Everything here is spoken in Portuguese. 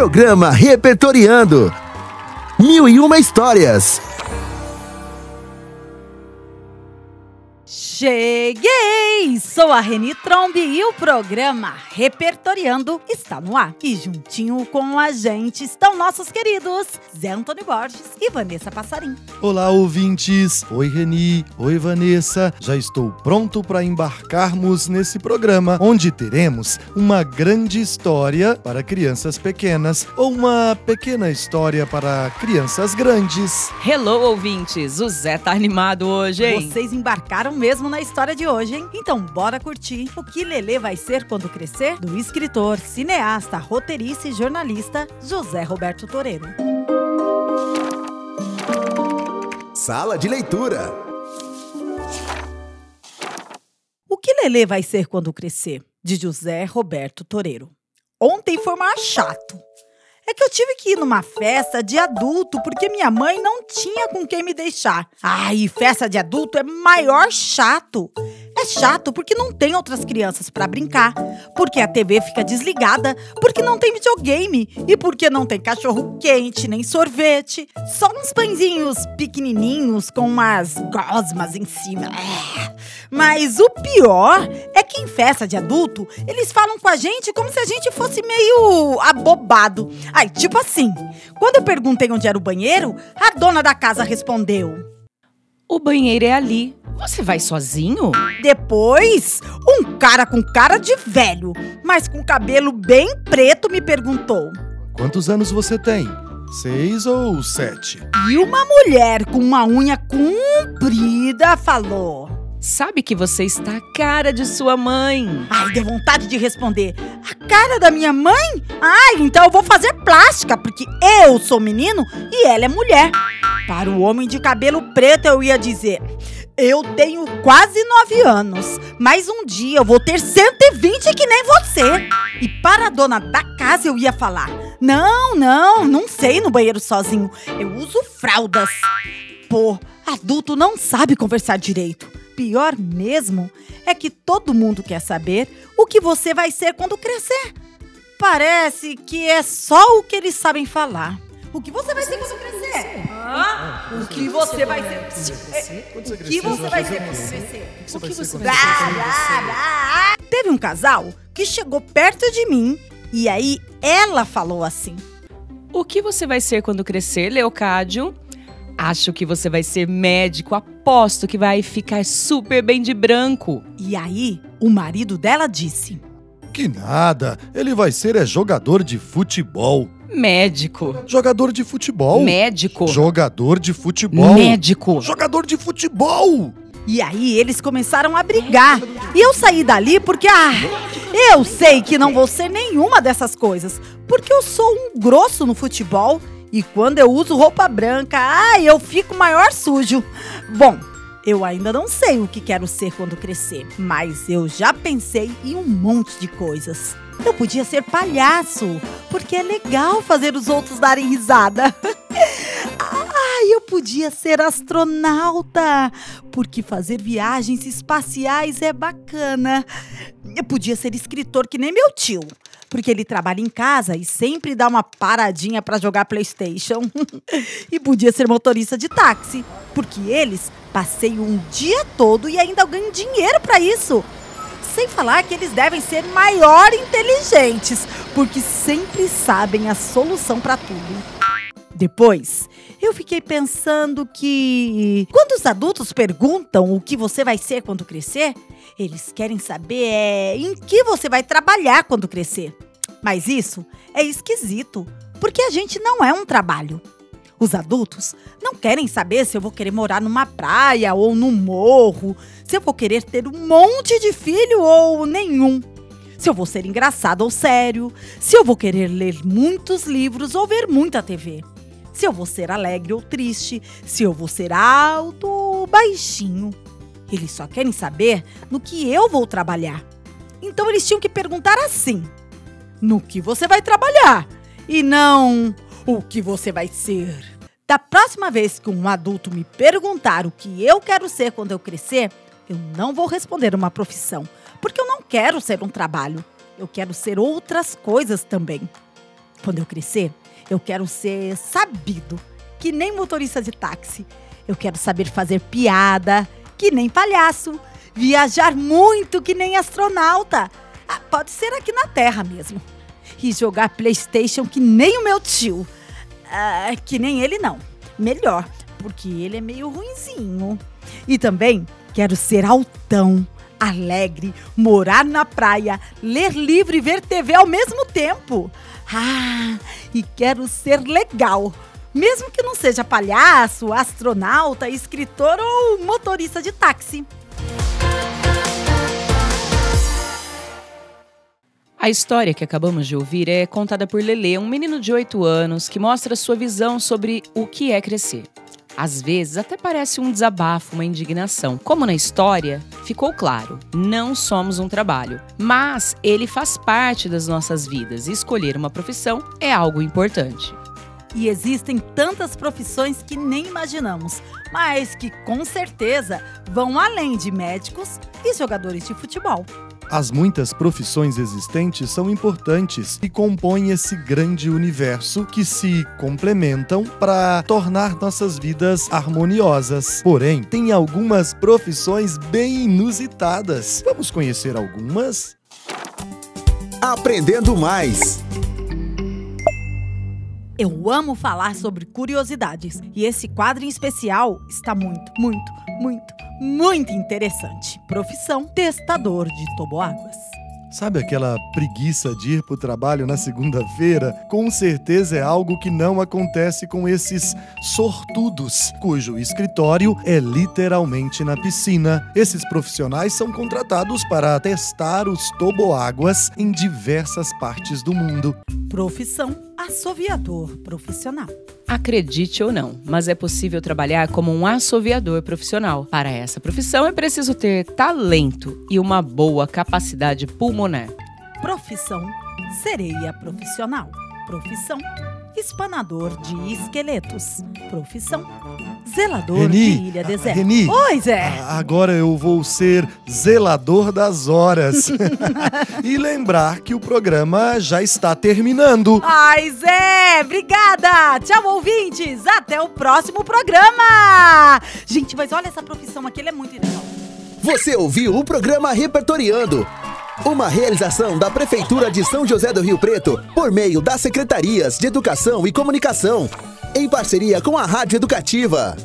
Programa Repertoriando. Mil e uma histórias. Cheguei! Sou a Reni Trombi e o programa Repertoriando está no ar. E juntinho com a gente estão nossos queridos Zé Antônio Borges e Vanessa Passarim. Olá, ouvintes! Oi, Reni! Oi, Vanessa! Já estou pronto para embarcarmos nesse programa, onde teremos uma grande história para crianças pequenas ou uma pequena história para crianças grandes. Hello, ouvintes! O Zé tá animado hoje, hein? Vocês embarcaram mesmo na história de hoje, hein? Então bora curtir o que Lelê vai ser quando crescer? Do escritor, cineasta, roteirista e jornalista José Roberto Toreiro. Sala de leitura. O que Lelê vai ser quando crescer? De José Roberto Toreiro. Ontem foi mais chato. É que eu tive que ir numa festa de adulto porque minha mãe não tinha com quem me deixar. Ai, festa de adulto é maior chato. É chato porque não tem outras crianças para brincar, porque a TV fica desligada, porque não tem videogame e porque não tem cachorro quente nem sorvete. Só uns pãezinhos pequenininhos com umas gosmas em cima. É. Mas o pior é que em festa de adulto eles falam com a gente como se a gente fosse meio abobado. Ai, tipo assim, quando eu perguntei onde era o banheiro, a dona da casa respondeu: O banheiro é ali. Você vai sozinho? Depois, um cara com cara de velho, mas com cabelo bem preto me perguntou. Quantos anos você tem? Seis ou sete? E uma mulher com uma unha comprida falou: Sabe que você está a cara de sua mãe. Ai, deu vontade de responder. A cara da minha mãe? Ai, então eu vou fazer plástica, porque eu sou menino e ela é mulher. Para o homem de cabelo preto, eu ia dizer: Eu tenho quase nove anos, mas um dia eu vou ter 120 que nem você. E para a dona da casa, eu ia falar: Não, não, não sei no banheiro sozinho. Eu uso fraldas. Pô, adulto não sabe conversar direito pior mesmo é que todo mundo quer saber o que você vai ser quando crescer. Parece que é só o que eles sabem falar. O que você vai ser quando crescer? Ah, o que você vai ser? O que você vai ser quando crescer? O que você Blá, blá, blá. Teve um casal que chegou perto de mim e aí ela falou assim: O que você vai ser quando crescer, Leocádio? Acho que você vai ser médico, aposto que vai ficar super bem de branco. E aí o marido dela disse: Que nada, ele vai ser é jogador de futebol. Médico. Jogador de futebol. Médico. Jogador de futebol. Médico. Jogador de futebol. E aí eles começaram a brigar. E eu saí dali porque, ah, eu sei que não vou ser nenhuma dessas coisas. Porque eu sou um grosso no futebol. E quando eu uso roupa branca, ai, eu fico maior sujo. Bom, eu ainda não sei o que quero ser quando crescer, mas eu já pensei em um monte de coisas. Eu podia ser palhaço, porque é legal fazer os outros darem risada. Ai, eu podia ser astronauta, porque fazer viagens espaciais é bacana. Eu podia ser escritor que nem meu tio, porque ele trabalha em casa e sempre dá uma paradinha para jogar PlayStation. e podia ser motorista de táxi, porque eles passeiam um dia todo e ainda ganham dinheiro para isso. Sem falar que eles devem ser maior inteligentes, porque sempre sabem a solução para tudo. Depois, eu fiquei pensando que quando os adultos perguntam o que você vai ser quando crescer, eles querem saber é, em que você vai trabalhar quando crescer. Mas isso é esquisito, porque a gente não é um trabalho. Os adultos não querem saber se eu vou querer morar numa praia ou num morro, se eu vou querer ter um monte de filho ou nenhum, se eu vou ser engraçado ou sério, se eu vou querer ler muitos livros ou ver muita TV, se eu vou ser alegre ou triste, se eu vou ser alto ou baixinho. Eles só querem saber no que eu vou trabalhar. Então eles tinham que perguntar assim: no que você vai trabalhar? E não o que você vai ser. Próxima vez que um adulto me perguntar o que eu quero ser quando eu crescer, eu não vou responder uma profissão, porque eu não quero ser um trabalho. Eu quero ser outras coisas também. Quando eu crescer, eu quero ser sabido, que nem motorista de táxi. Eu quero saber fazer piada, que nem palhaço. Viajar muito, que nem astronauta. Ah, pode ser aqui na Terra mesmo. E jogar PlayStation, que nem o meu tio. Ah, que nem ele, não. Melhor, porque ele é meio ruinzinho. E também quero ser altão, alegre, morar na praia, ler livro e ver TV ao mesmo tempo. Ah, e quero ser legal. Mesmo que não seja palhaço, astronauta, escritor ou motorista de táxi. A história que acabamos de ouvir é contada por Lele, um menino de 8 anos que mostra sua visão sobre o que é crescer. Às vezes até parece um desabafo, uma indignação. Como na história, ficou claro, não somos um trabalho, mas ele faz parte das nossas vidas e escolher uma profissão é algo importante. E existem tantas profissões que nem imaginamos, mas que com certeza vão além de médicos e jogadores de futebol. As muitas profissões existentes são importantes e compõem esse grande universo que se complementam para tornar nossas vidas harmoniosas. Porém, tem algumas profissões bem inusitadas. Vamos conhecer algumas? Aprendendo mais. Eu amo falar sobre curiosidades e esse quadro em especial está muito, muito, muito, muito interessante. Profissão testador de toboáguas. Sabe aquela preguiça de ir para o trabalho na segunda-feira? Com certeza é algo que não acontece com esses sortudos, cujo escritório é literalmente na piscina. Esses profissionais são contratados para testar os toboáguas em diversas partes do mundo. Profissão assoviador profissional. Acredite ou não, mas é possível trabalhar como um assoviador profissional. Para essa profissão é preciso ter talento e uma boa capacidade pulmonar. Profissão sereia profissional. Profissão espanador de esqueletos. Profissão zelador Reni, de ilha deserta. Reni, Oi, Zé. a- agora eu vou ser zelador das horas. e lembrar que o programa já está terminando. Ai, Zé, obrigada! Tchau, ouvintes! Até o próximo programa! Gente, mas olha essa profissão aqui, ela é muito legal. Você ouviu o programa Repertoriando. Uma realização da Prefeitura de São José do Rio Preto por meio das Secretarias de Educação e Comunicação, em parceria com a Rádio Educativa.